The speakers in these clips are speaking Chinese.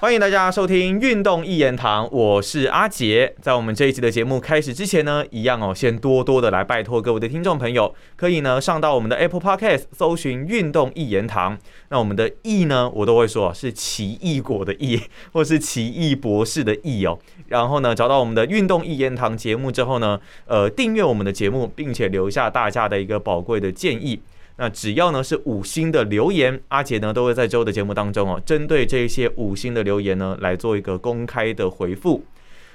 欢迎大家收听《运动一言堂》，我是阿杰。在我们这一集的节目开始之前呢，一样哦，先多多的来拜托各位的听众朋友，可以呢上到我们的 Apple Podcast 搜寻“运动一言堂”。那我们的“异”呢，我都会说是奇异果的“异”，或是奇异博士的“异”哦。然后呢，找到我们的“运动一言堂”节目之后呢，呃，订阅我们的节目，并且留下大家的一个宝贵的建议。那只要呢是五星的留言，阿杰呢都会在之后的节目当中哦，针对这些五星的留言呢来做一个公开的回复。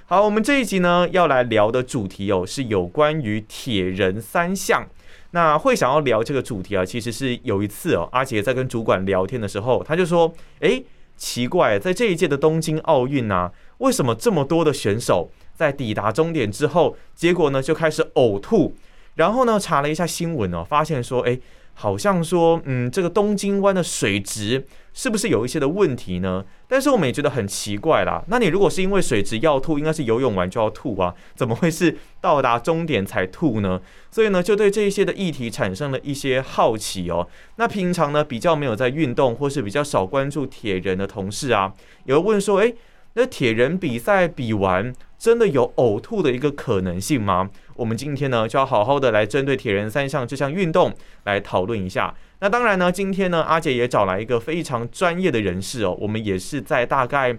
好，我们这一集呢要来聊的主题哦是有关于铁人三项。那会想要聊这个主题啊，其实是有一次哦，阿杰在跟主管聊天的时候，他就说：“诶，奇怪，在这一届的东京奥运啊，为什么这么多的选手在抵达终点之后，结果呢就开始呕吐？然后呢查了一下新闻哦，发现说，诶。好像说，嗯，这个东京湾的水质是不是有一些的问题呢？但是我们也觉得很奇怪啦。那你如果是因为水质要吐，应该是游泳完就要吐啊，怎么会是到达终点才吐呢？所以呢，就对这一些的议题产生了一些好奇哦。那平常呢，比较没有在运动或是比较少关注铁人的同事啊，有问说，诶，那铁人比赛比完，真的有呕吐的一个可能性吗？我们今天呢，就要好好的来针对铁人三项这项运动来讨论一下。那当然呢，今天呢，阿杰也找来一个非常专业的人士哦，我们也是在大概。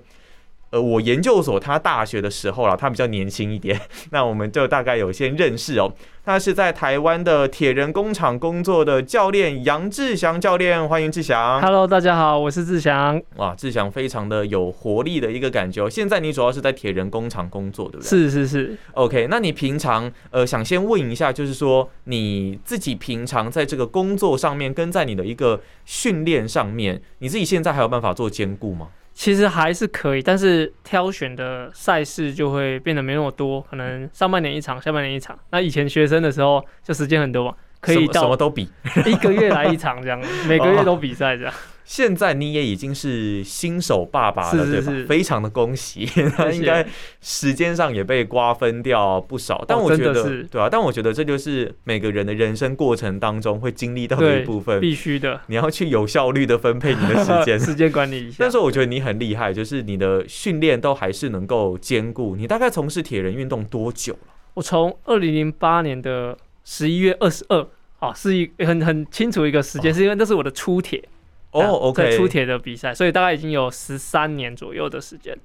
呃，我研究所他大学的时候啦，他比较年轻一点，那我们就大概有些认识哦。他是在台湾的铁人工厂工作的教练杨志祥教练，欢迎志祥。Hello，大家好，我是志祥。哇，志祥非常的有活力的一个感觉。现在你主要是在铁人工厂工作，对不对？是是是。OK，那你平常呃，想先问一下，就是说你自己平常在这个工作上面，跟在你的一个训练上面，你自己现在还有办法做兼顾吗？其实还是可以，但是挑选的赛事就会变得没那么多，可能上半年一场，下半年一场。那以前学生的时候就时间很多嘛，可以到什么都比，一个月来一场这样，每个月都比赛这样。现在你也已经是新手爸爸了，对吧？非常的恭喜，他应该时间上也被瓜分掉不少。但我觉得，对啊，但我觉得这就是每个人的人生过程当中会经历到的一部分，必须的。你要去有效率的分配你的时间，时间管理一下。但是我觉得你很厉害，就是你的训练都还是能够兼顾。你大概从事铁人运动多久了？我从二零零八年的十一月二十二，啊，是一很很清楚一个时间，是因为那是我的初铁。哦，OK，出铁的比赛，所以大概已经有十三年左右的时间。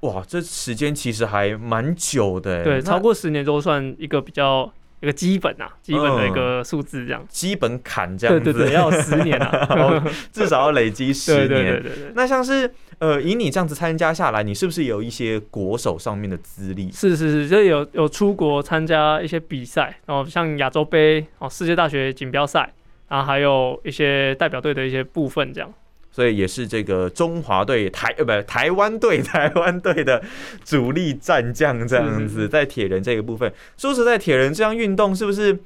哇，这时间其实还蛮久的。对，超过十年都算一个比较一个基本啊，基本的一个数字这样。基本砍这样子，对对对，要十年啊，至少要累积十年。对对对对。那像是呃，以你这样子参加下来，你是不是有一些国手上面的资历？是是是，就有有出国参加一些比赛，然后像亚洲杯哦，世界大学锦标赛。啊，还有一些代表队的一些部分，这样，所以也是这个中华队台呃不台湾队台湾队的主力战将这样子，在铁人这个部分，说实在，铁人这项运动是不是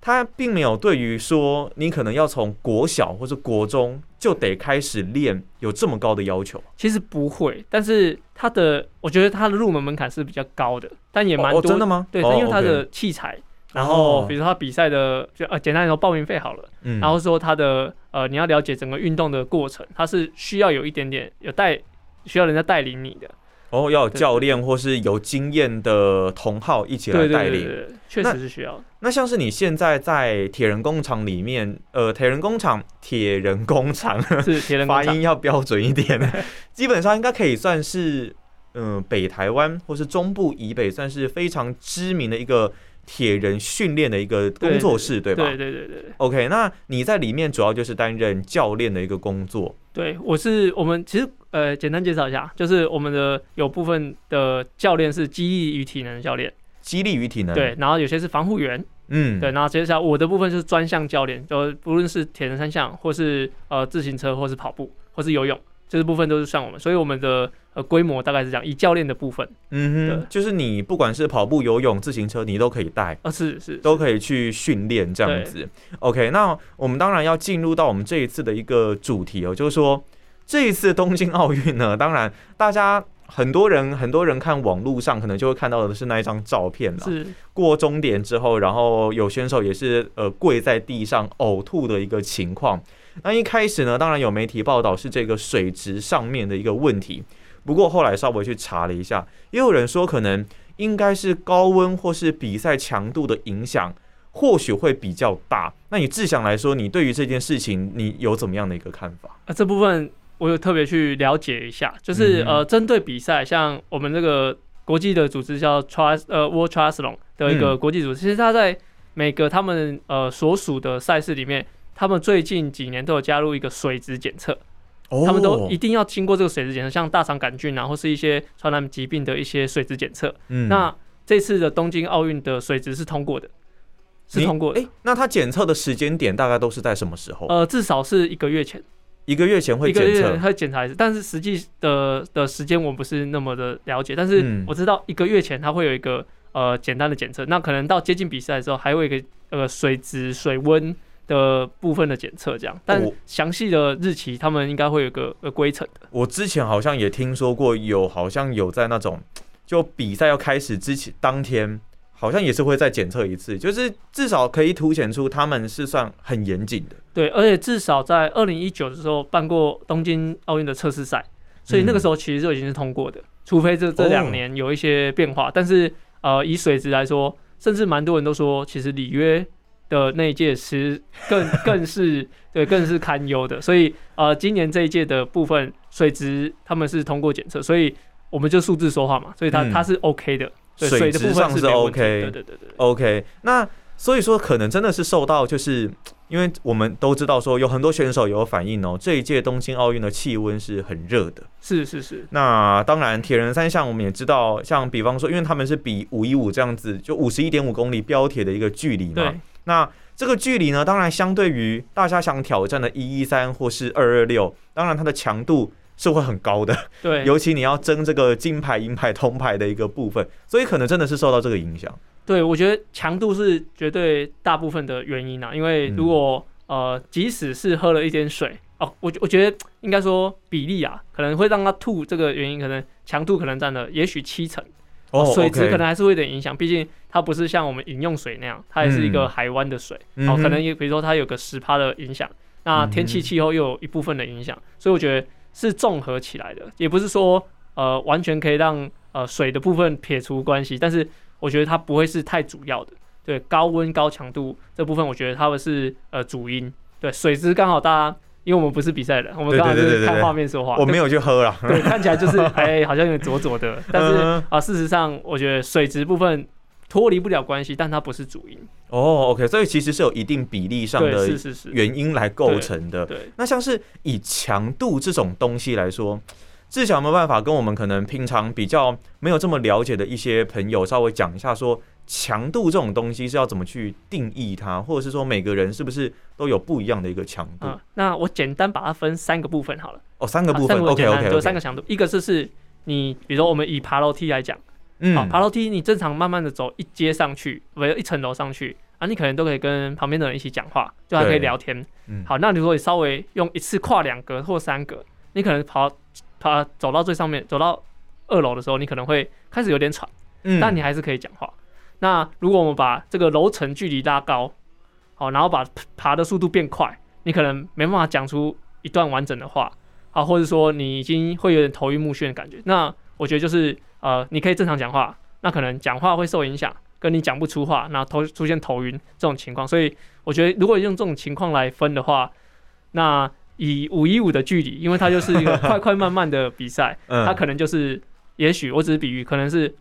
他并没有对于说你可能要从国小或者国中就得开始练有这么高的要求？其实不会，但是他的我觉得他的入门门槛是比较高的，但也蛮多真的吗？对，因为他的器材。然后，比如说他比赛的，就呃，简单来说，报名费好了。嗯。然后说他的，呃，你要了解整个运动的过程，他是需要有一点点有带，需要人家带领你的。哦，要有教练或是有经验的同好一起来带领，确实是需要。那像是你现在在铁人工厂里面，呃，铁人工厂，铁人工厂是 铁人工发音要标准一点，基本上应该可以算是，嗯，北台湾或是中部以北算是非常知名的一个。铁人训练的一个工作室，对吧？对对对对。OK，那你在里面主要就是担任教练的一个工作。对，我是我们其实呃简单介绍一下，就是我们的有部分的教练是激励与体能教练，激励与体能。对，然后有些是防护员，嗯，对，然后接下来我的部分就是专项教练，就不论是铁人三项，或是呃自行车，或是跑步，或是游泳。这部分都是像我们，所以我们的呃规模大概是这样，以教练的部分，嗯哼，就是你不管是跑步、游泳、自行车，你都可以带，啊是是，都可以去训练这样子。OK，那我们当然要进入到我们这一次的一个主题哦，就是说这一次东京奥运呢，当然大家很多人很多人看网络上可能就会看到的是那一张照片了，是。过终点之后，然后有选手也是呃跪在地上呕吐的一个情况。那一开始呢，当然有媒体报道是这个水质上面的一个问题，不过后来稍微去查了一下，也有人说可能应该是高温或是比赛强度的影响，或许会比较大。那你志祥来说，你对于这件事情你有怎么样的一个看法？啊，这部分我有特别去了解一下，就是呃，针对比赛，像我们这个国际的组织叫 Trust 呃 World Triathlon 的一个国际组织，其实它在每个他们呃所属的赛事里面，他们最近几年都有加入一个水质检测。他们都一定要经过这个水质检测，像大肠杆菌啊，或是一些传染疾病的一些水质检测。嗯，那这次的东京奥运的水质是通过的，是通过。哎，那它检测的时间点大概都是在什么时候？呃，至少是一个月前，一个月前会检测，会检查一次。但是实际的的时间我不是那么的了解，但是我知道一个月前它会有一个呃简单的检测，那可能到接近比赛的时候还有一个呃水质水温。的部分的检测这样，但详细的日期他们应该会有个呃规程的。我之前好像也听说过，有好像有在那种就比赛要开始之前当天，好像也是会再检测一次，就是至少可以凸显出他们是算很严谨的。对，而且至少在二零一九的时候办过东京奥运的测试赛，所以那个时候其实就已经是通过的，除非这这两年有一些变化。但是呃，以水质来说，甚至蛮多人都说，其实里约。的那一届其实更 更是对更是堪忧的，所以呃，今年这一届的部分水质他们是通过检测，所以我们就数字说话嘛，所以它它是 OK 的，水质上是 OK，对对对对，OK。那所以说可能真的是受到，就是因为我们都知道说有很多选手有反应哦，这一届东京奥运的气温是很热的，是是是。那当然铁人三项我们也知道，像比方说，因为他们是比五一五这样子，就五十一点五公里标铁的一个距离嘛。那这个距离呢，当然相对于大家想挑战的一一三或是二二六，当然它的强度是会很高的。对，尤其你要争这个金牌、银牌、铜牌的一个部分，所以可能真的是受到这个影响。对，我觉得强度是绝对大部分的原因啊。因为如果呃，即使是喝了一点水哦，我我觉得应该说比例啊，可能会让他吐。这个原因可能强度可能占了也许七成。哦，水质可能还是会有点影响，毕竟它不是像我们饮用水那样，它也是一个海湾的水，哦，可能也比如说它有个十趴的影响，那天气气候又有一部分的影响，所以我觉得是综合起来的，也不是说呃完全可以让呃水的部分撇除关系，但是我觉得它不会是太主要的，对，高温高强度这部分我觉得它们是呃主因，对，水质刚好大家。因为我们不是比赛的，我们刚刚是看画面说话。我没有去喝了，对，看起来就是 哎，好像有点浊浊的。但是啊，事实上，我觉得水质部分脱离不了关系，但它不是主因。哦，OK，所以其实是有一定比例上的原因来构成的。对，那像是以强度这种东西来说。志晓有没有办法跟我们可能平常比较没有这么了解的一些朋友稍微讲一下，说强度这种东西是要怎么去定义它，或者是说每个人是不是都有不一样的一个强度？那我简单把它分三个部分好了。哦，三个部分，OK OK，就三个强度。一个就是你，比如说我们以爬楼梯来讲，嗯，爬楼梯你正常慢慢的走一阶上去，不一层楼上去啊，你可能都可以跟旁边的人一起讲话，就还可以聊天。嗯，好，那如果你稍微用一次跨两格或三格，你可能跑。他走到最上面，走到二楼的时候，你可能会开始有点喘，嗯，但你还是可以讲话。那如果我们把这个楼层距离拉高，好，然后把爬的速度变快，你可能没办法讲出一段完整的话，啊，或者说你已经会有点头晕目眩的感觉。那我觉得就是呃，你可以正常讲话，那可能讲话会受影响，跟你讲不出话，那头出现头晕这种情况。所以我觉得如果用这种情况来分的话，那。以五一五的距离，因为它就是一个 快快慢慢的比赛，它可能就是，也许我只是比喻，可能是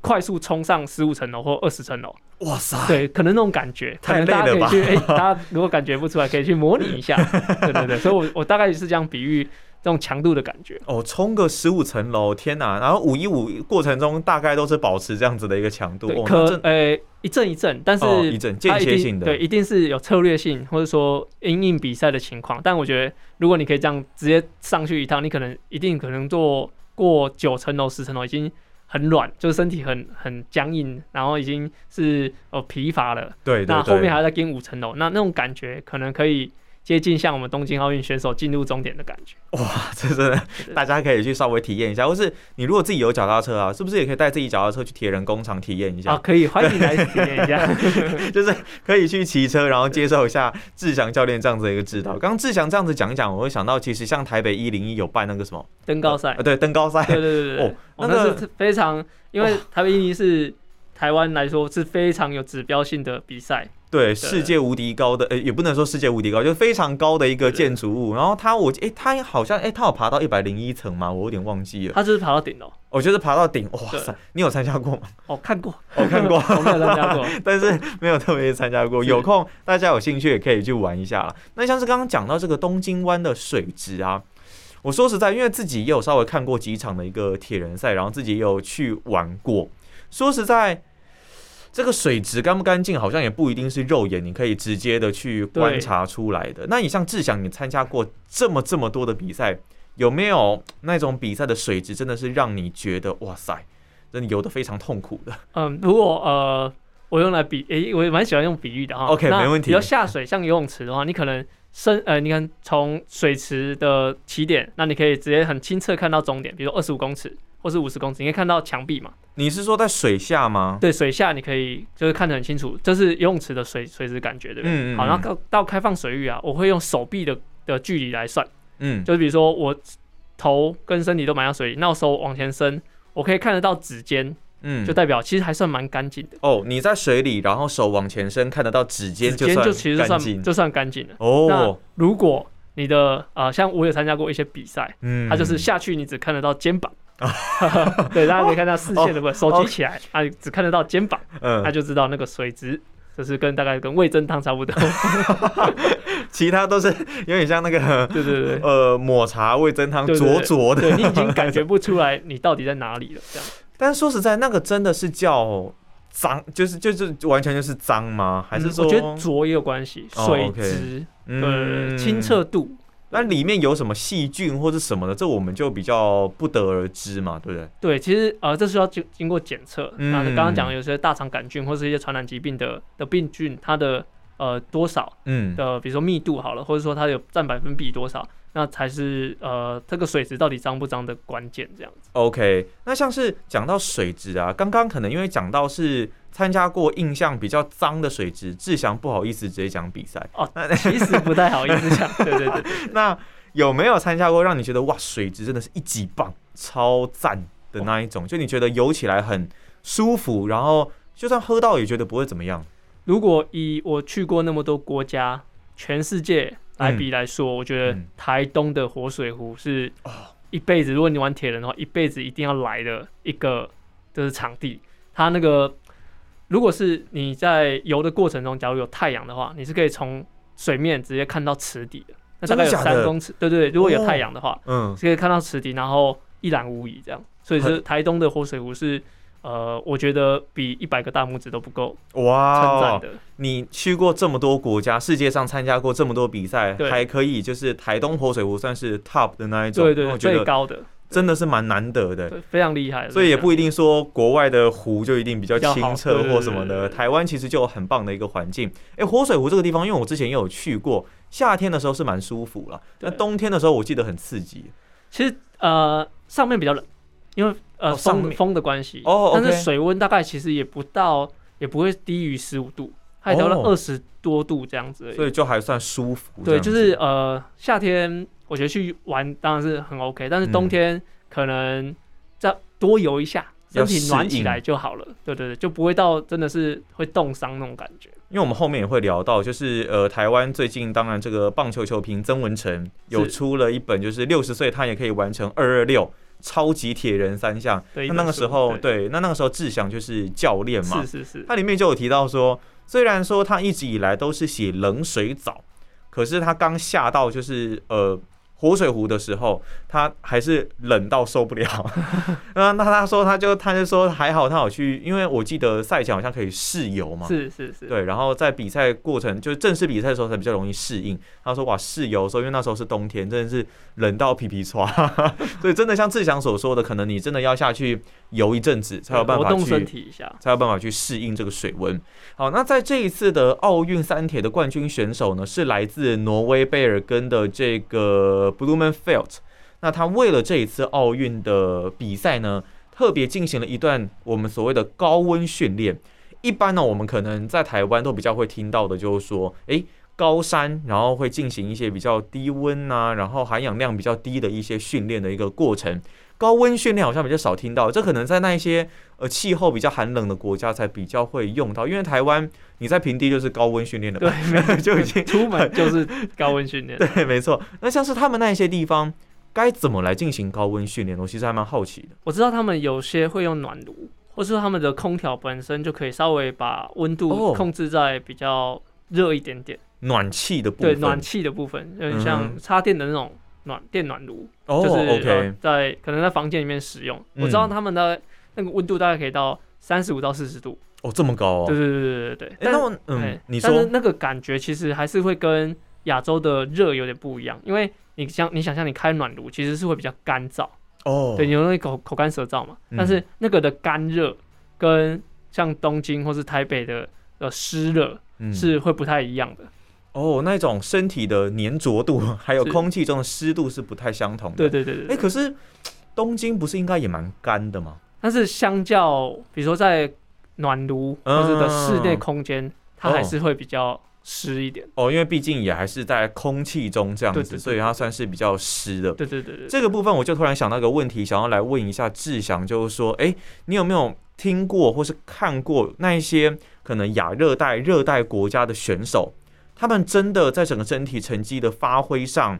快速冲上十五层楼或二十层楼。哇塞！对，可能那种感觉，可能大家可以去？哎，大家如果感觉不出来，可以去模拟一下。对对对，所以我我大概是这样比喻。这种强度的感觉哦，冲个十五层楼，天哪！然后五一五过程中大概都是保持这样子的一个强度，可呃一阵一阵，但是一阵间歇性的，对，一定是有策略性或者说因应比赛的情况。但我觉得如果你可以这样直接上去一趟，你可能一定可能做过九层楼、十层楼已经很软，就是身体很很僵硬，然后已经是呃疲乏了。对，那后面还要再跟五层楼，那那种感觉可能可以。接近像我们东京奥运选手进入终点的感觉。哇，这真的，大家可以去稍微体验一下，或是你如果自己有脚踏车啊，是不是也可以带自己脚踏车去铁人工厂体验一下？啊，可以，欢迎来体验一下，就是可以去骑车，然后接受一下志祥教练这样子的一个指导。刚刚志祥这样子讲一讲，我会想到其实像台北一零一有办那个什么登高赛，呃，对，登高赛，对对对对，哦，那个非常，因为台北一零一是台湾来说是非常有指标性的比赛。对，世界无敌高的，呃，也不能说世界无敌高，就是非常高的一个建筑物。然后它，我，哎，它好像，哎，它有爬到一百零一层吗？我有点忘记了。它就是爬到顶了。我就是爬到顶，哇塞！你有参加过吗？哦，看过，我看过，我没有参加过，但是没有特别参加过。有空大家有兴趣也可以去玩一下了。那像是刚刚讲到这个东京湾的水质啊，我说实在，因为自己也有稍微看过几场的一个铁人赛，然后自己也有去玩过。说实在。这个水质干不干净，好像也不一定是肉眼你可以直接的去观察出来的。那你像志祥，你参加过这么这么多的比赛，有没有那种比赛的水质真的是让你觉得哇塞，真的游的非常痛苦的？嗯，如果呃，我用来比，诶，我也蛮喜欢用比喻的哈。OK，没问题。你要下水，像游泳池的话，你可能深，呃，你看从水池的起点，那你可以直接很清澈看到终点，比如二十五公尺。或是五十公尺，你可以看到墙壁嘛？你是说在水下吗？对，水下你可以就是看得很清楚，这是游泳池的水水质感觉，对不对？嗯嗯。好，然后到到开放水域啊，我会用手臂的的距离来算。嗯。就是比如说我头跟身体都埋到水里，那我手往前伸，我可以看得到指尖。嗯。就代表其实还算蛮干净的。哦，你在水里，然后手往前伸，看得到指尖，指尖就其实算就算干净了。哦。那如果你的啊，像我有参加过一些比赛，嗯，它就是下去你只看得到肩膀。对，大家可以看到视线的部分，手举起来，啊，只看得到肩膀，嗯，他就知道那个水质，就是跟大概跟味增汤差不多 其他都是有点像那个，对对对，呃，抹茶味增汤灼灼的，你已经感觉不出来你到底在哪里了，这样。但是说实在，那个真的是叫脏，就是就是完全就是脏吗？还是说我觉得浊也有关系，水质，嗯，清澈度。那里面有什么细菌或者什么的，这我们就比较不得而知嘛，对不对？对，其实呃，这是要经经过检测。那刚刚讲有些大肠杆菌或是一些传染疾病的的病菌，它的呃多少，嗯的，比如说密度好了，或者说它有占百分比多少，那才是呃这个水质到底脏不脏的关键，这样子。OK，那像是讲到水质啊，刚刚可能因为讲到是。参加过印象比较脏的水质，志祥不好意思直接讲比赛哦，那其实不太好意思讲，对对对。那有没有参加过让你觉得哇水质真的是一级棒、超赞的那一种？就你觉得游起来很舒服，然后就算喝到也觉得不会怎么样。如果以我去过那么多国家、全世界来比来说，我觉得台东的活水湖是一辈子，如果你玩铁人的话，一辈子一定要来的一个就是场地，它那个。如果是你在游的过程中，假如有太阳的话，你是可以从水面直接看到池底的，那大概有三公尺。对对对，如果有太阳的话，嗯，可以看到池底，然后一览无遗这样。所以是台东的活水湖是，呃，我觉得比一百个大拇指都不够哇称赞的。你去过这么多国家，世界上参加过这么多比赛，还可以就是台东活水湖算是 top 的那一种，对对，最高的。真的是蛮难得的，非常厉害。所以也不一定说国外的湖就一定比较清澈或什么的。台湾其实就有很棒的一个环境。哎，活水湖这个地方，因为我之前也有去过，夏天的时候是蛮舒服了，那冬天的时候我记得很刺激。其实呃，上面比较冷，因为呃风风的关系。哦。但是水温大概其实也不到，也不会低于十五度，还到了二十多度这样子。所以就还算舒服。对，就是呃夏天。我觉得去玩当然是很 OK，但是冬天可能再多游一下，身体暖起来就好了。对对对，就不会到真的是会冻伤那种感觉。因为我们后面也会聊到，就是呃，台湾最近当然这个棒球球评曾文成有出了一本，就是六十岁他也可以完成二二六超级铁人三项。那那个时候，对，那那个时候志祥就是教练嘛，是是是。他里面就有提到说，虽然说他一直以来都是洗冷水澡，可是他刚下到就是呃。活水湖的时候，他还是冷到受不了。那 那他说，他就他就说还好，他有去，因为我记得赛前好像可以试游嘛。是是是。对，然后在比赛过程，就是正式比赛的时候才比较容易适应。他说哇，试游的时候，因为那时候是冬天，真的是冷到皮皮唰。所以真的像志祥所说的，可能你真的要下去游一阵子，才有办法去身体一下，才有办法去适应这个水温。好，那在这一次的奥运三铁的冠军选手呢，是来自挪威贝尔根的这个。Blumenfeld，那他为了这一次奥运的比赛呢，特别进行了一段我们所谓的高温训练。一般呢，我们可能在台湾都比较会听到的，就是说，诶，高山，然后会进行一些比较低温啊，然后含氧量比较低的一些训练的一个过程。高温训练好像比较少听到，这可能在那一些呃气候比较寒冷的国家才比较会用到，因为台湾你在平地就是高温训练的，对，就已经 出门就是高温训练，对，没错。那像是他们那一些地方该怎么来进行高温训练？我其实还蛮好奇的。我知道他们有些会用暖炉，或是他们的空调本身就可以稍微把温度控制在比较热一点点，暖气的部分，对，暖气的部分，有点像插电的那种。暖电暖炉，就是在可能在房间里面使用。我知道他们的那个温度大概可以到三十五到四十度。哦，这么高哦！对对对对对对。那我嗯，你说那个感觉其实还是会跟亚洲的热有点不一样，因为你想你想象你开暖炉其实是会比较干燥哦，对，你容易口口干舌燥嘛。但是那个的干热跟像东京或是台北的的湿热是会不太一样的。哦，那种身体的粘着度，还有空气中的湿度是不太相同的。对对对对。哎，可是东京不是应该也蛮干的吗？但是相较，比如说在暖炉或者的室内空间，它还是会比较湿一点。哦，因为毕竟也还是在空气中这样子，所以它算是比较湿的。对对对对。这个部分我就突然想到一个问题，想要来问一下志祥，就是说，哎，你有没有听过或是看过那一些可能亚热带、热带国家的选手？他们真的在整个整体成绩的发挥上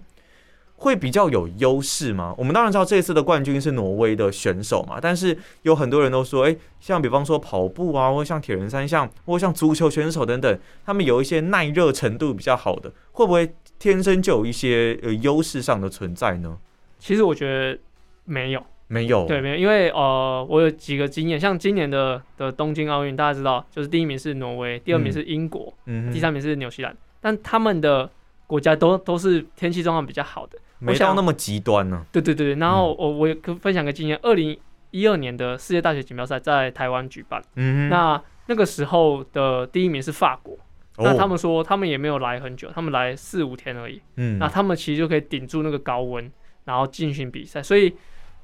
会比较有优势吗？我们当然知道这次的冠军是挪威的选手嘛，但是有很多人都说，诶，像比方说跑步啊，或像铁人三项，或像足球选手等等，他们有一些耐热程度比较好的，会不会天生就有一些呃优势上的存在呢？其实我觉得没有。没有，对，没有，因为呃，我有几个经验，像今年的的东京奥运，大家知道，就是第一名是挪威，第二名是英国，嗯，第三名是纽西兰，但他们的国家都都是天气状况比较好的，没到那么极端呢。对对对然后我我可分享个经验，二零一二年的世界大学锦标赛在台湾举办，嗯，那那个时候的第一名是法国，那他们说他们也没有来很久，他们来四五天而已，嗯，那他们其实就可以顶住那个高温，然后进行比赛，所以。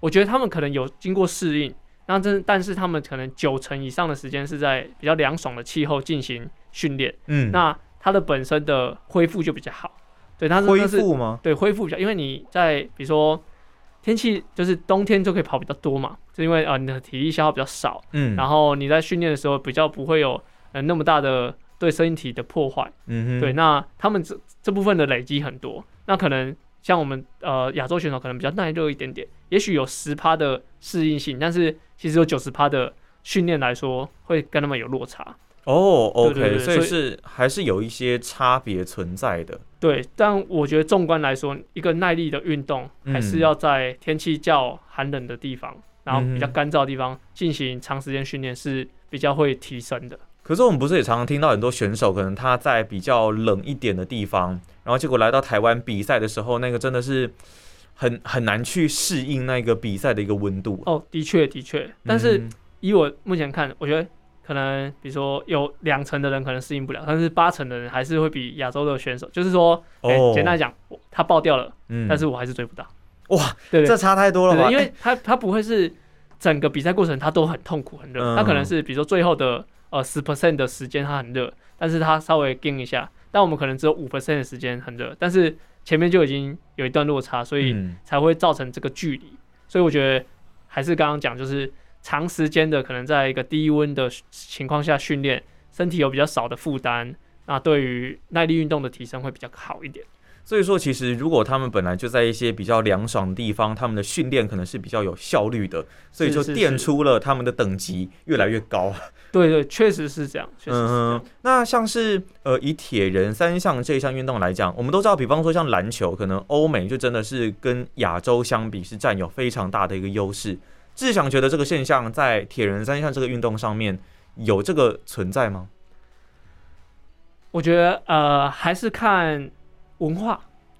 我觉得他们可能有经过适应，那真但是他们可能九成以上的时间是在比较凉爽的气候进行训练，嗯，那它的本身的恢复就比较好，对，它是恢复吗？对，恢复比较，因为你在比如说天气就是冬天就可以跑比较多嘛，就因为啊你的体力消耗比较少，嗯，然后你在训练的时候比较不会有呃那么大的对身体的破坏，嗯对，那他们这这部分的累积很多，那可能。像我们呃亚洲选手可能比较耐热一点点，也许有十趴的适应性，但是其实有九十趴的训练来说会跟他们有落差。哦，OK，所以是还是有一些差别存在的。对，但我觉得纵观来说，一个耐力的运动还是要在天气较寒冷的地方，然后比较干燥的地方进行长时间训练是比较会提升的。可是我们不是也常常听到很多选手，可能他在比较冷一点的地方，然后结果来到台湾比赛的时候，那个真的是很很难去适应那个比赛的一个温度。哦，的确的确，但是以我目前看，我觉得可能比如说有两成的人可能适应不了，但是八成的人还是会比亚洲的选手，就是说，哦，简单讲，他爆掉了，嗯，但是我还是追不到。哇，对，这差太多了吧？因为他他不会是整个比赛过程他都很痛苦很热，他可能是比如说最后的。呃，十 percent 的时间他很热，但是他稍微冰一下，但我们可能只有五 percent 的时间很热，但是前面就已经有一段落差，所以才会造成这个距离。所以我觉得还是刚刚讲，就是长时间的可能在一个低温的情况下训练，身体有比较少的负担，那对于耐力运动的提升会比较好一点。所以说，其实如果他们本来就在一些比较凉爽的地方，他们的训练可能是比较有效率的，所以就垫出了他们的等级越来越高。对对，确实是这样。嗯，那像是呃，以铁人三项这一项运动来讲，我们都知道，比方说像篮球，可能欧美就真的是跟亚洲相比是占有非常大的一个优势。志祥觉得这个现象在铁人三项这个运动上面有这个存在吗？我觉得呃，还是看。文化，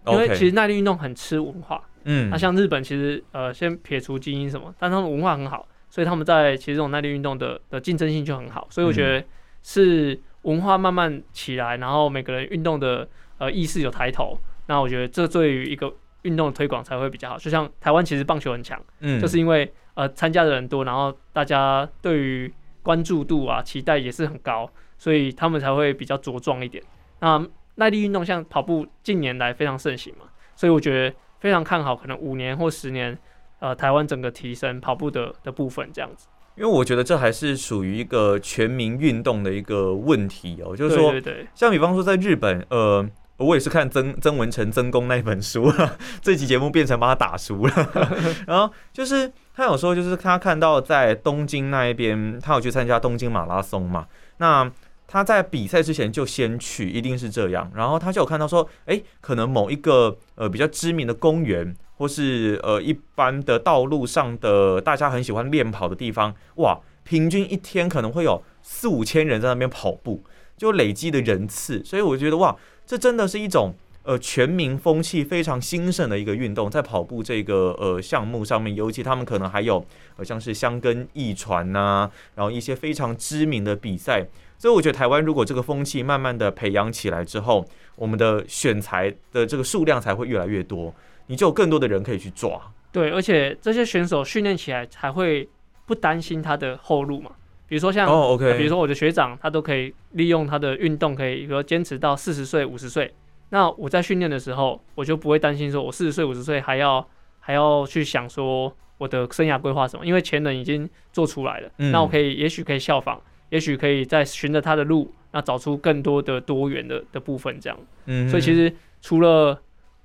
因为其实耐力运动很吃文化。嗯，那像日本，其实呃，先撇除基因什么，但他们文化很好，所以他们在其实这种耐力运动的的竞争性就很好。所以我觉得是文化慢慢起来，然后每个人运动的呃意识有抬头，那我觉得这对于一个运动的推广才会比较好。就像台湾其实棒球很强，嗯，就是因为呃参加的人多，然后大家对于关注度啊期待也是很高，所以他们才会比较茁壮一点。那耐力运动像跑步近年来非常盛行嘛，所以我觉得非常看好，可能五年或十年，呃，台湾整个提升跑步的的部分这样子。因为我觉得这还是属于一个全民运动的一个问题哦，就是说，像比方说在日本，呃，我也是看曾曾文成曾公那本书，这期节目变成帮他打书了。然后就是他有说，就是他看到在东京那一边，他有去参加东京马拉松嘛，那。他在比赛之前就先去，一定是这样。然后他就有看到说，哎，可能某一个呃比较知名的公园，或是呃一般的道路上的大家很喜欢练跑的地方，哇，平均一天可能会有四五千人在那边跑步，就累积的人次。所以我觉得哇，这真的是一种呃全民风气非常兴盛的一个运动，在跑步这个呃项目上面，尤其他们可能还有呃像是香根一传呐，然后一些非常知名的比赛。所以我觉得台湾如果这个风气慢慢的培养起来之后，我们的选材的这个数量才会越来越多，你就有更多的人可以去抓。对，而且这些选手训练起来才会不担心他的后路嘛。比如说像，哦，OK，比如说我的学长，他都可以利用他的运动，可以比如说坚持到四十岁、五十岁。那我在训练的时候，我就不会担心说我四十岁、五十岁还要还要去想说我的生涯规划什么，因为前人已经做出来了。那我可以，也许可以效仿。也许可以再循着他的路，那找出更多的多元的的部分，这样。嗯，所以其实除了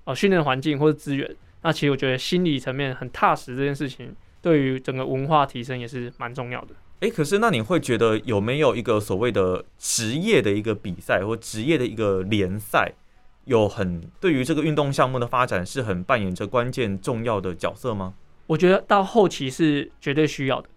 呃训练环境或者资源，那其实我觉得心理层面很踏实这件事情，对于整个文化提升也是蛮重要的。哎，可是那你会觉得有没有一个所谓的职业的一个比赛或职业的一个联赛，有很对于这个运动项目的发展是很扮演着关键重要的角色吗？我觉得到后期是绝对需要的。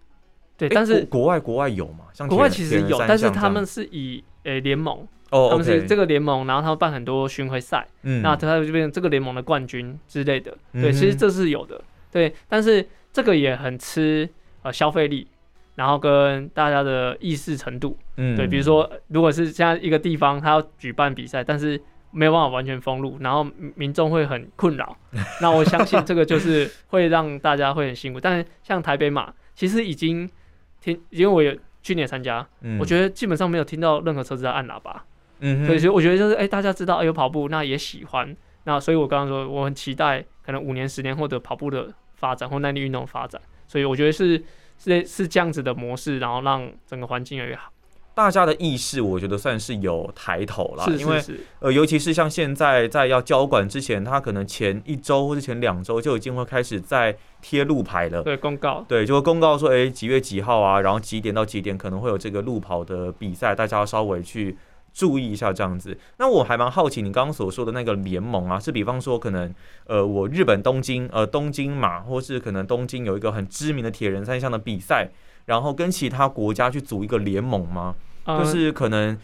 对，但是国外国外有嘛？像国外其实有，但是他们是以诶联盟，哦，他们是这个联盟，然后他们办很多巡回赛，嗯，那他就变成这个联盟的冠军之类的。对，其实这是有的，对，但是这个也很吃呃消费力，然后跟大家的意识程度，嗯，对，比如说如果是现在一个地方他要举办比赛，但是没有办法完全封路，然后民众会很困扰，那我相信这个就是会让大家会很辛苦。但是像台北马，其实已经。听，因为我有去年参加，我觉得基本上没有听到任何车子在按喇叭，嗯，所以我觉得就是，哎，大家知道有跑步，那也喜欢，那所以我刚刚说我很期待，可能五年、十年后的跑步的发展或耐力运动发展，所以我觉得是是是这样子的模式，然后让整个环境越来越好。大家的意识，我觉得算是有抬头了，因为呃，尤其是像现在在要交管之前，他可能前一周或者前两周就已经会开始在贴路牌了。对，公告，对，就会公告说，哎，几月几号啊，然后几点到几点可能会有这个路跑的比赛，大家要稍微去注意一下这样子。那我还蛮好奇，你刚刚所说的那个联盟啊，是比方说可能呃，我日本东京呃东京马，或是可能东京有一个很知名的铁人三项的比赛。然后跟其他国家去组一个联盟吗？就是可能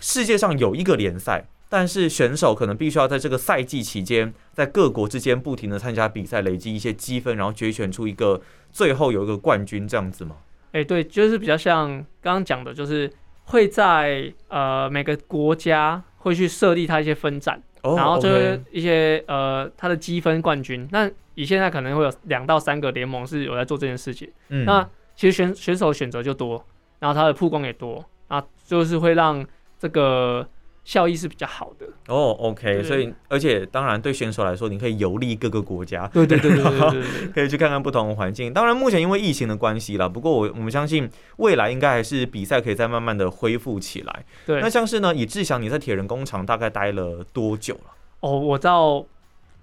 世界上有一个联赛，但是选手可能必须要在这个赛季期间，在各国之间不停的参加比赛，累积一些积分，然后决选出一个最后有一个冠军这样子吗？哎，对，就是比较像刚刚讲的，就是会在呃每个国家会去设立它一些分站，然后就是一些呃它的积分冠军。那以现在可能会有两到三个联盟是有在做这件事情，嗯，那。其实选选手选择就多，然后它的曝光也多，啊，就是会让这个效益是比较好的。哦，OK，所以而且当然对选手来说，你可以游历各个国家，对对对对对，可以去看看不同的环境。当然目前因为疫情的关系啦，不过我我们相信未来应该还是比赛可以再慢慢的恢复起来。对，那像是呢，以志祥你在铁人工厂大概待了多久了？哦，我到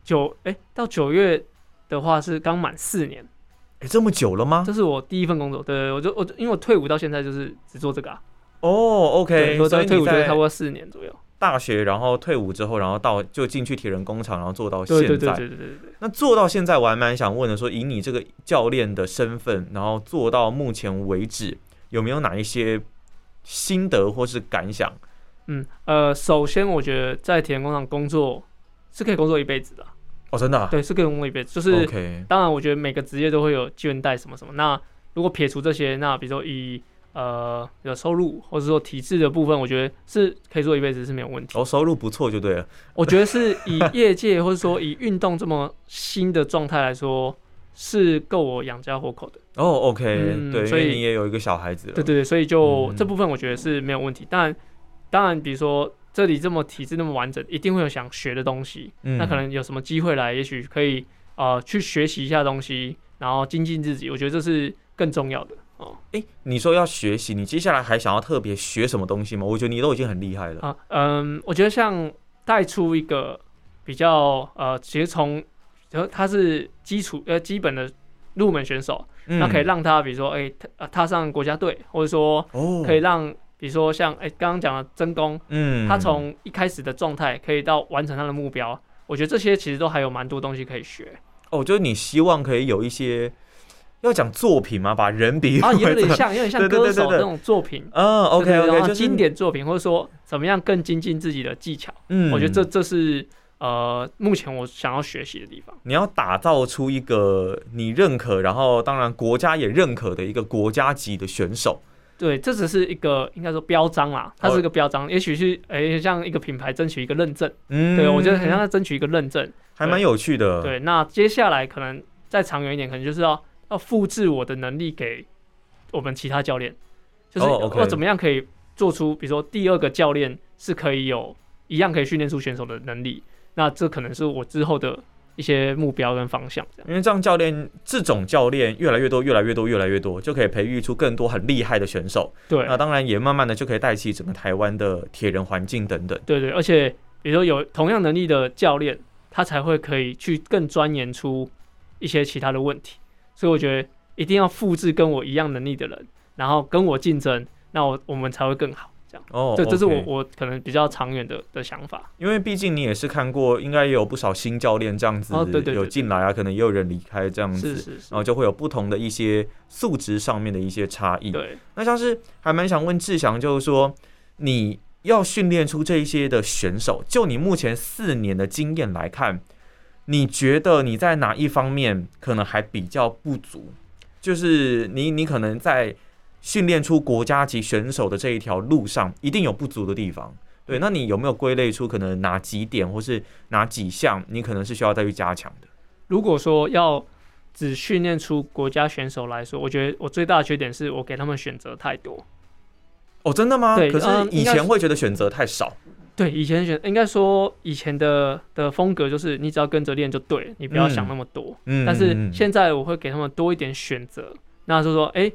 九哎，到九月的话是刚满四年。哎，这么久了吗？这是我第一份工作，对，我就我因为我退伍到现在就是只做这个啊。哦，OK，所以退伍就差不多四年左右。大学，然后退伍之后，然后到就进去铁人工厂，然后做到现在。对对对对对对。那做到现在，我还蛮想问的，说以你这个教练的身份，然后做到目前为止，有没有哪一些心得或是感想？嗯，呃，首先我觉得在铁人工厂工作是可以工作一辈子的。哦，真的？对，是可以工作一辈子。就是，当然，我觉得每个职业都会有倦怠什么什么。那如果撇除这些，那比如说以呃有收入或者说体制的部分，我觉得是可以做一辈子是没有问题。哦，收入不错就对了。我觉得是以业界或者说以运动这么新的状态来说，是够我养家糊口的。哦，OK，对，所以你也有一个小孩子。对对对，所以就这部分我觉得是没有问题。但当然，比如说。这里这么体制那么完整，一定会有想学的东西。那可能有什么机会来，也许可以呃去学习一下东西，然后精进自己。我觉得这是更重要的哦。哎，你说要学习，你接下来还想要特别学什么东西吗？我觉得你都已经很厉害了啊。嗯，我觉得像带出一个比较呃，其实从然后他是基础呃基本的入门选手，那可以让他比如说哎踏踏上国家队，或者说可以让。比如说像哎，刚刚讲的真功，嗯，他从一开始的状态可以到完成他的目标，我觉得这些其实都还有蛮多东西可以学。哦，就是你希望可以有一些要讲作品吗？把人比啊，有点像，有点像歌手那种作品。嗯，OK OK，经典作品，或者说怎么样更精进自己的技巧。嗯，我觉得这这是呃，目前我想要学习的地方。你要打造出一个你认可，然后当然国家也认可的一个国家级的选手。对，这只是一个应该说标章啦，它是一个标章，也许是哎像一个品牌争取一个认证，嗯，对我觉得很像在争取一个认证，还蛮有趣的。对，那接下来可能再长远一点，可能就是要要复制我的能力给我们其他教练，就是要怎么样可以做出，比如说第二个教练是可以有一样可以训练出选手的能力，那这可能是我之后的。一些目标跟方向，因为这样教练这种教练越来越多，越来越多，越来越多，就可以培育出更多很厉害的选手。对，那当然也慢慢的就可以带起整个台湾的铁人环境等等。对对，而且比如说有同样能力的教练，他才会可以去更钻研出一些其他的问题。所以我觉得一定要复制跟我一样能力的人，然后跟我竞争，那我我们才会更好。这样哦，这这是我我可能比较长远的的想法，因为毕竟你也是看过，应该也有不少新教练这样子有进来啊，可能也有人离开这样子，然后就会有不同的一些素质上面的一些差异。对，那像是还蛮想问志祥，就是说你要训练出这一些的选手，就你目前四年的经验来看，你觉得你在哪一方面可能还比较不足？就是你你可能在。训练出国家级选手的这一条路上，一定有不足的地方。对，那你有没有归类出可能哪几点，或是哪几项，你可能是需要再去加强的？如果说要只训练出国家选手来说，我觉得我最大的缺点是我给他们选择太多。哦，真的吗？对。可是以前会觉得选择太少。对，以前选应该说以前的的风格就是你只要跟着练就对，你不要想那么多。嗯。但是现在我会给他们多一点选择，那就说，哎。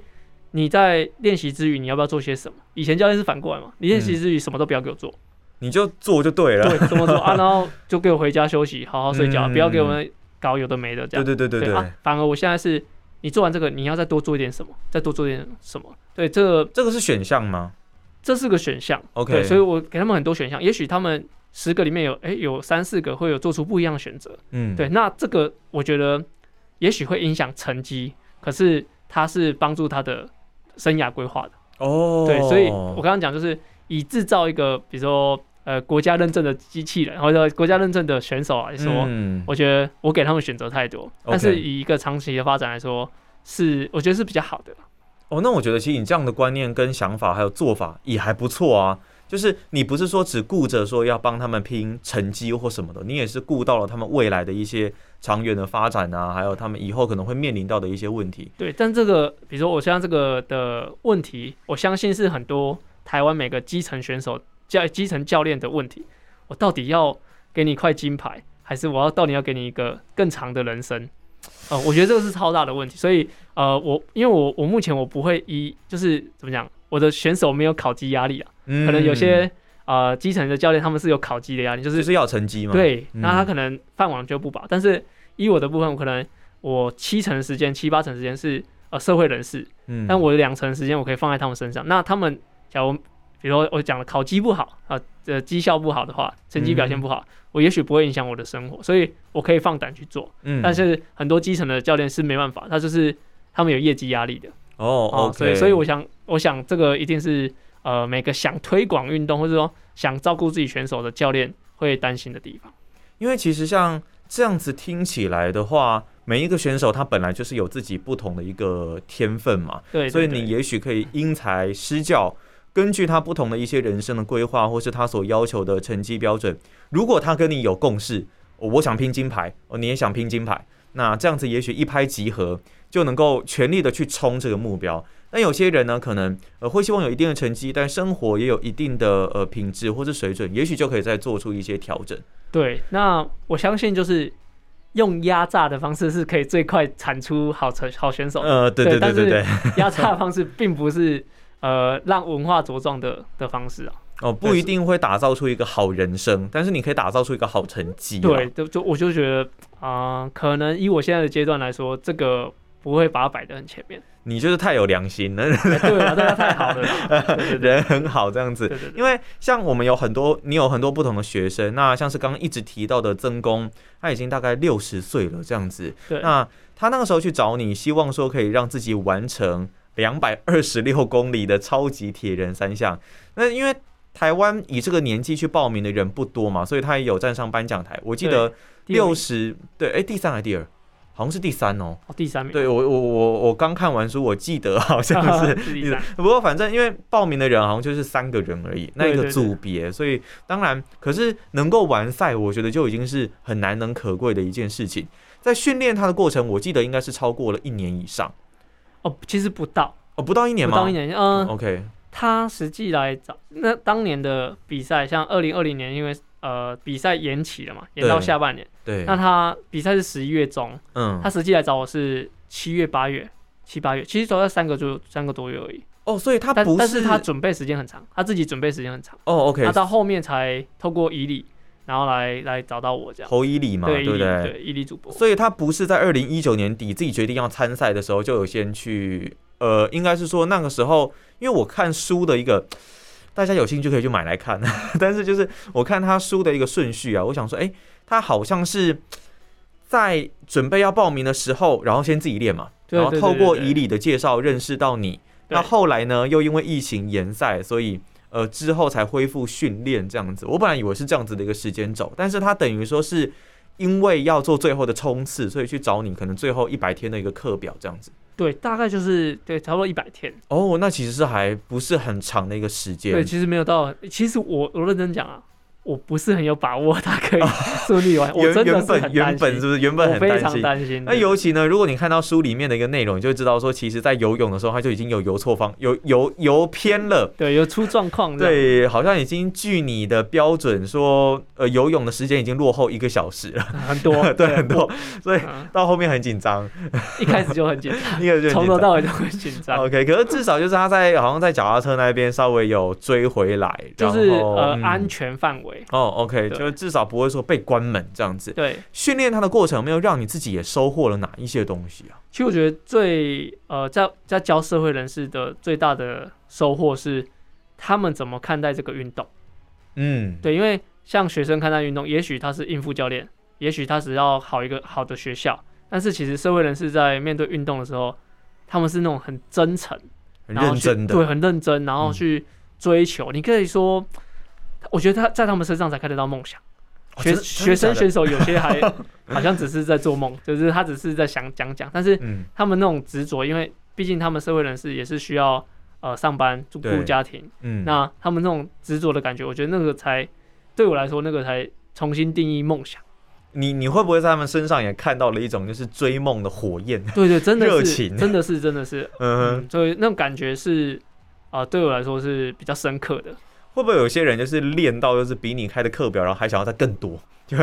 你在练习之余，你要不要做些什么？以前教练是反过来嘛？你练习之余什么都不要给我做，你就做就对了。对，怎么做啊？然后就给我回家休息，好好睡觉，不要给我们搞有的没的这样。对对对对对。反而我现在是，你做完这个，你要再多做一点什么？再多做点什么？对，这个这个是选项吗？这是个选项。OK，所以我给他们很多选项，也许他们十个里面有，哎，有三四个会有做出不一样的选择。嗯，对。那这个我觉得也许会影响成绩，可是它是帮助他的。生涯规划的哦，对，所以我刚刚讲就是以制造一个，比如说呃国家认证的机器人，或者国家认证的选手来说，我觉得我给他们选择太多，但是以一个长期的发展来说，是我觉得是比较好的。哦，那我觉得其实你这样的观念跟想法还有做法也还不错啊。就是你不是说只顾着说要帮他们拼成绩或什么的，你也是顾到了他们未来的一些长远的发展啊，还有他们以后可能会面临到的一些问题。对，但这个比如说我像这个的问题，我相信是很多台湾每个基层选手教基层教练的问题。我到底要给你一块金牌，还是我要到底要给你一个更长的人生？呃，我觉得这个是超大的问题。所以呃，我因为我我目前我不会一就是怎么讲。我的选手没有考级压力啊，可能有些呃基层的教练他们是有考级的压力，就是是要成绩嘛。对，那他可能饭碗就不保。但是以我的部分，我可能我七成时间、七八成时间是呃社会人士，嗯，但我的两成时间我可以放在他们身上。那他们假如比如说我讲了考绩不好啊，呃绩效不好的话，成绩表现不好，我也许不会影响我的生活，所以我可以放胆去做。嗯，但是很多基层的教练是没办法，他就是他们有业绩压力的。哦哦，所以所以我想，我想这个一定是呃每个想推广运动或者说想照顾自己选手的教练会担心的地方。因为其实像这样子听起来的话，每一个选手他本来就是有自己不同的一个天分嘛，对，所以你也许可以因材施教，根据他不同的一些人生的规划，或是他所要求的成绩标准，如果他跟你有共识，我想拼金牌，哦，你也想拼金牌，那这样子也许一拍即合。就能够全力的去冲这个目标。那有些人呢，可能呃会希望有一定的成绩，但生活也有一定的呃品质或是水准，也许就可以再做出一些调整。对，那我相信就是用压榨的方式是可以最快产出好成好选手。呃，对对对对对，压榨的方式并不是呃让文化茁壮的的方式啊。哦，不一定会打造出一个好人生，但是你可以打造出一个好成绩。对，就就我就觉得啊，可能以我现在的阶段来说，这个。不会把它摆得很前面，你就是太有良心了，对啊，对啊，太好了，人很好这样子。因为像我们有很多，你有很多不同的学生，那像是刚刚一直提到的曾公，他已经大概六十岁了这样子。对那他那个时候去找你，希望说可以让自己完成两百二十六 公里的超级铁人三项。那因为台湾以这个年纪去报名的人不多嘛，所以他也有站上颁奖台。我记得六十，对，哎，第三还是第二？好像是第三哦，第三名。对我我我我刚看完书，我记得好像 是第三。不过反正因为报名的人好像就是三个人而已，那一个组别，所以当然，可是能够完赛，我觉得就已经是很难能可贵的一件事情。在训练他的过程，我记得应该是超过了一年以上。哦，其实不到哦，不到一年吗？不到一年，嗯，OK。他实际来找那当年的比赛，像二零二零年，因为。呃，比赛延期了嘛，延到下半年。对。那他比赛是十一月中，嗯，他实际来找我是七月、八月、七八月，其实走了三个就三个多月而已。哦，所以他不是，但是他准备时间很长，他自己准备时间很长。哦，OK。他到后面才透过伊利，然后来来找到我这样。侯伊利嘛，对不对？对，伊利主播。所以他不是在二零一九年底自己决定要参赛的时候就有先去，呃，应该是说那个时候，因为我看书的一个。大家有兴趣可以去买来看，但是就是我看他书的一个顺序啊，我想说，哎，他好像是在准备要报名的时候，然后先自己练嘛，然后透过以礼的介绍认识到你，那后来呢，又因为疫情延赛，所以呃之后才恢复训练这样子。我本来以为是这样子的一个时间轴，但是他等于说是因为要做最后的冲刺，所以去找你，可能最后一百天的一个课表这样子。对，大概就是对，差不多一百天。哦，那其实是还不是很长的一个时间。对，其实没有到。其实我我认真讲啊。我不是很有把握，他可以 顺利完。原原本原本是不是原本很非常担心？那尤其呢，如果你看到书里面的一个内容，你就知道说，其实，在游泳的时候，他就已经有游错方，有游游偏了。对，有出状况。对，好像已经距你的标准说，呃，游泳的时间已经落后一个小时了，很多，对，很多。所以到后面很紧张，一开始就很紧张，从头到尾都很紧张。OK，可是至少就是他在好像在脚踏车那边稍微有追回来，就是呃安全范围。哦，OK，就是至少不会说被关门这样子。对，训练它的过程有没有让你自己也收获了哪一些东西啊？其实我觉得最呃，在在教社会人士的最大的收获是他们怎么看待这个运动。嗯，对，因为像学生看待运动，也许他是应付教练，也许他只要好一个好的学校，但是其实社会人士在面对运动的时候，他们是那种很真诚、很认真的，对，很认真，然后去追求。你可以说。我觉得他在他们身上才看得到梦想。学学生选手有些还 好像只是在做梦，就是他只是在想讲讲，但是他们那种执着，因为毕竟他们社会人士也是需要呃上班、照顾家庭，嗯，那他们那种执着的感觉，我觉得那个才对我来说，那个才重新定义梦想。你你会不会在他们身上也看到了一种就是追梦的火焰？对对，真的热情，真的是真的是，嗯，所以那种感觉是啊，对我来说是比较深刻的。会不会有些人就是练到就是比你开的课表，然后还想要再更多，就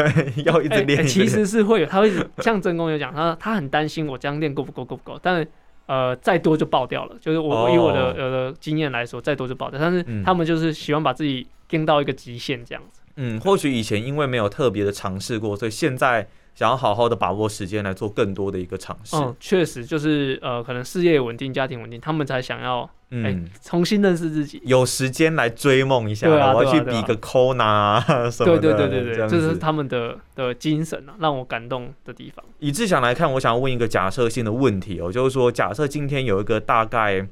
要一直练？其实是会有，他会像真公有讲，他他很担心我这样练够不够够不够，但呃，再多就爆掉了。就是我以我的呃经验来说，再多就爆掉。但是他们就是喜欢把自己练到一个极限这样子。嗯，或许以前因为没有特别的尝试过，所以现在。想要好好的把握时间来做更多的一个尝试。嗯，确实就是呃，可能事业稳定、家庭稳定，他们才想要嗯重新认识自己，有时间来追梦一下。对啊，我要去比个 Kona 什么的。对对对对对，这是他们的的精神啊，让我感动的地方。以志想来看，我想要问一个假设性的问题哦，就是说，假设今天有一个大概。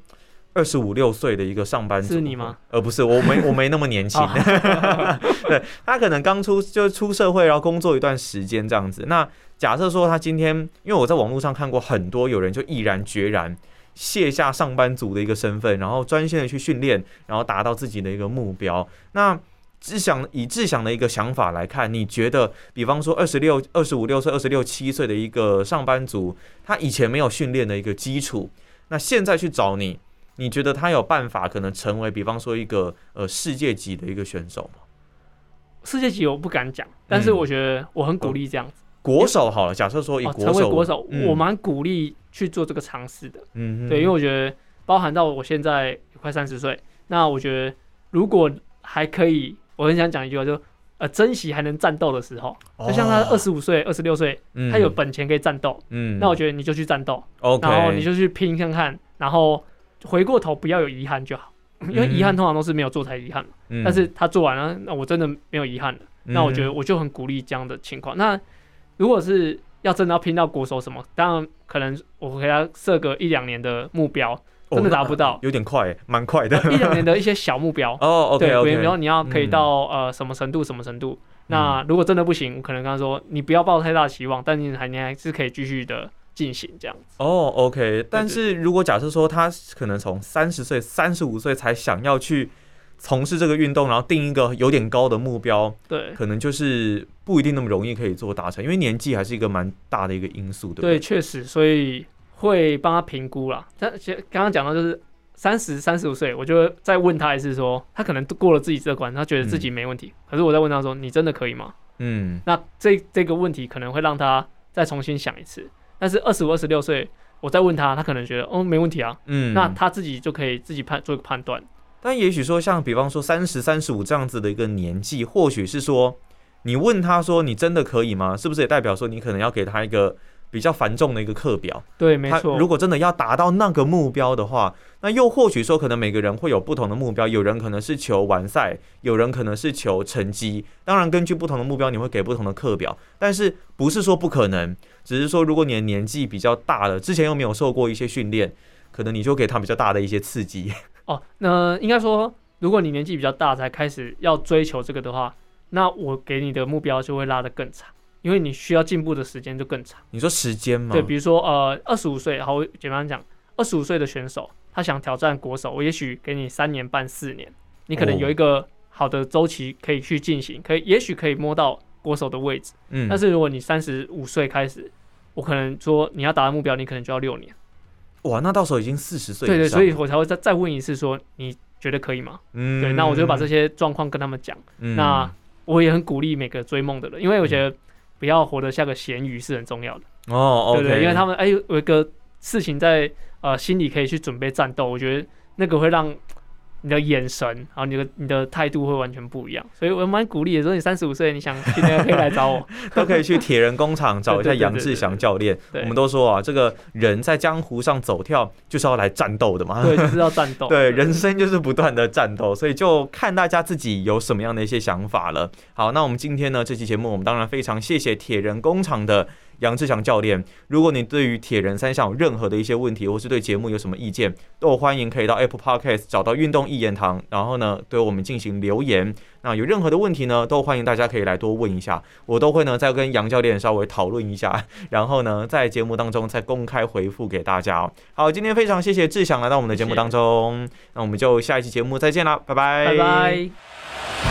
二十五六岁的一个上班族是你吗？呃，不是，我没我没那么年轻。对他可能刚出就出社会，然后工作一段时间这样子。那假设说他今天，因为我在网络上看过很多有人就毅然决然卸下上班族的一个身份，然后专心的去训练，然后达到自己的一个目标。那志想以志想的一个想法来看，你觉得，比方说二十六、二十五六岁、二十六七岁的一个上班族，他以前没有训练的一个基础，那现在去找你。你觉得他有办法可能成为，比方说一个呃世界级的一个选手吗？世界级我不敢讲，但是我觉得我很鼓励这样子。国手好了，假设说以成为国手，我蛮鼓励去做这个尝试的。嗯，对，因为我觉得包含到我现在快三十岁，那我觉得如果还可以，我很想讲一句话，就呃珍惜还能战斗的时候，就像他二十五岁、二十六岁，他有本钱可以战斗，嗯，那我觉得你就去战斗然后你就去拼看看，然后。回过头不要有遗憾就好，因为遗憾通常都是没有做才遗憾嘛。但是他做完了，那我真的没有遗憾了。那我觉得我就很鼓励这样的情况。那如果是要真的要拼到国手什么，当然可能我给他设个一两年的目标，真的达不到，有点快，蛮快的。一两年的 一些小目标哦，OK OK。然后你要可以到呃什么程度什么程度。那如果真的不行，我可能跟他说，你不要抱太大期望，但你还你还是可以继续的。进行这样子哦，OK。但是如果假设说他可能从三十岁、三十五岁才想要去从事这个运动，然后定一个有点高的目标，对，可能就是不一定那么容易可以做达成，因为年纪还是一个蛮大的一个因素，对对？确实，所以会帮他评估了。但其实刚刚讲到就是三十三十五岁，我就再问他一次，说他可能过了自己这关，他觉得自己没问题。可是我再问他说：“你真的可以吗？”嗯，那这这个问题可能会让他再重新想一次。但是二十五、二十六岁，我再问他，他可能觉得哦没问题啊，嗯，那他自己就可以自己判做一个判断。但也许说，像比方说三十三十五这样子的一个年纪，或许是说你问他说你真的可以吗？是不是也代表说你可能要给他一个？比较繁重的一个课表，对，没错。如果真的要达到那个目标的话，那又或许说，可能每个人会有不同的目标。有人可能是求完赛，有人可能是求成绩。当然，根据不同的目标，你会给不同的课表。但是不是说不可能，只是说，如果你的年纪比较大了，之前又没有受过一些训练，可能你就给他比较大的一些刺激。哦，那应该说，如果你年纪比较大才开始要追求这个的话，那我给你的目标就会拉得更长。因为你需要进步的时间就更长。你说时间吗？对，比如说呃，二十五岁，好简单讲，二十五岁的选手，他想挑战国手，我也许给你三年半四年，你可能有一个好的周期可以去进行，可以也许可以摸到国手的位置。嗯。但是如果你三十五岁开始，我可能说你要达到目标，你可能就要六年。哇，那到时候已经四十岁。对对，所以我才会再再问一次，说你觉得可以吗？嗯。对，那我就把这些状况跟他们讲。嗯。那我也很鼓励每个追梦的人，因为我觉得。不要活得像个咸鱼是很重要的哦，对对，因为他们哎有一个事情在呃心里可以去准备战斗，我觉得那个会让。你的眼神，然后你的你的态度会完全不一样，所以我蛮鼓励的。说你三十五岁，你想今天可以来找我，都可以去铁人工厂找一下杨志祥教练。我们都说啊，这个人在江湖上走跳就是要来战斗的嘛，对，就是要战斗。对，人生就是不断的战斗，所以就看大家自己有什么样的一些想法了。好，那我们今天呢这期节目，我们当然非常谢谢铁人工厂的。杨志祥教练，如果你对于铁人三项有任何的一些问题，或是对节目有什么意见，都欢迎可以到 Apple Podcast 找到运动一言堂，然后呢对我们进行留言。那有任何的问题呢，都欢迎大家可以来多问一下，我都会呢再跟杨教练稍微讨论一下，然后呢在节目当中再公开回复给大家。好，今天非常谢谢志祥来到我们的节目当中，那我们就下一期节目再见啦，拜拜，拜拜。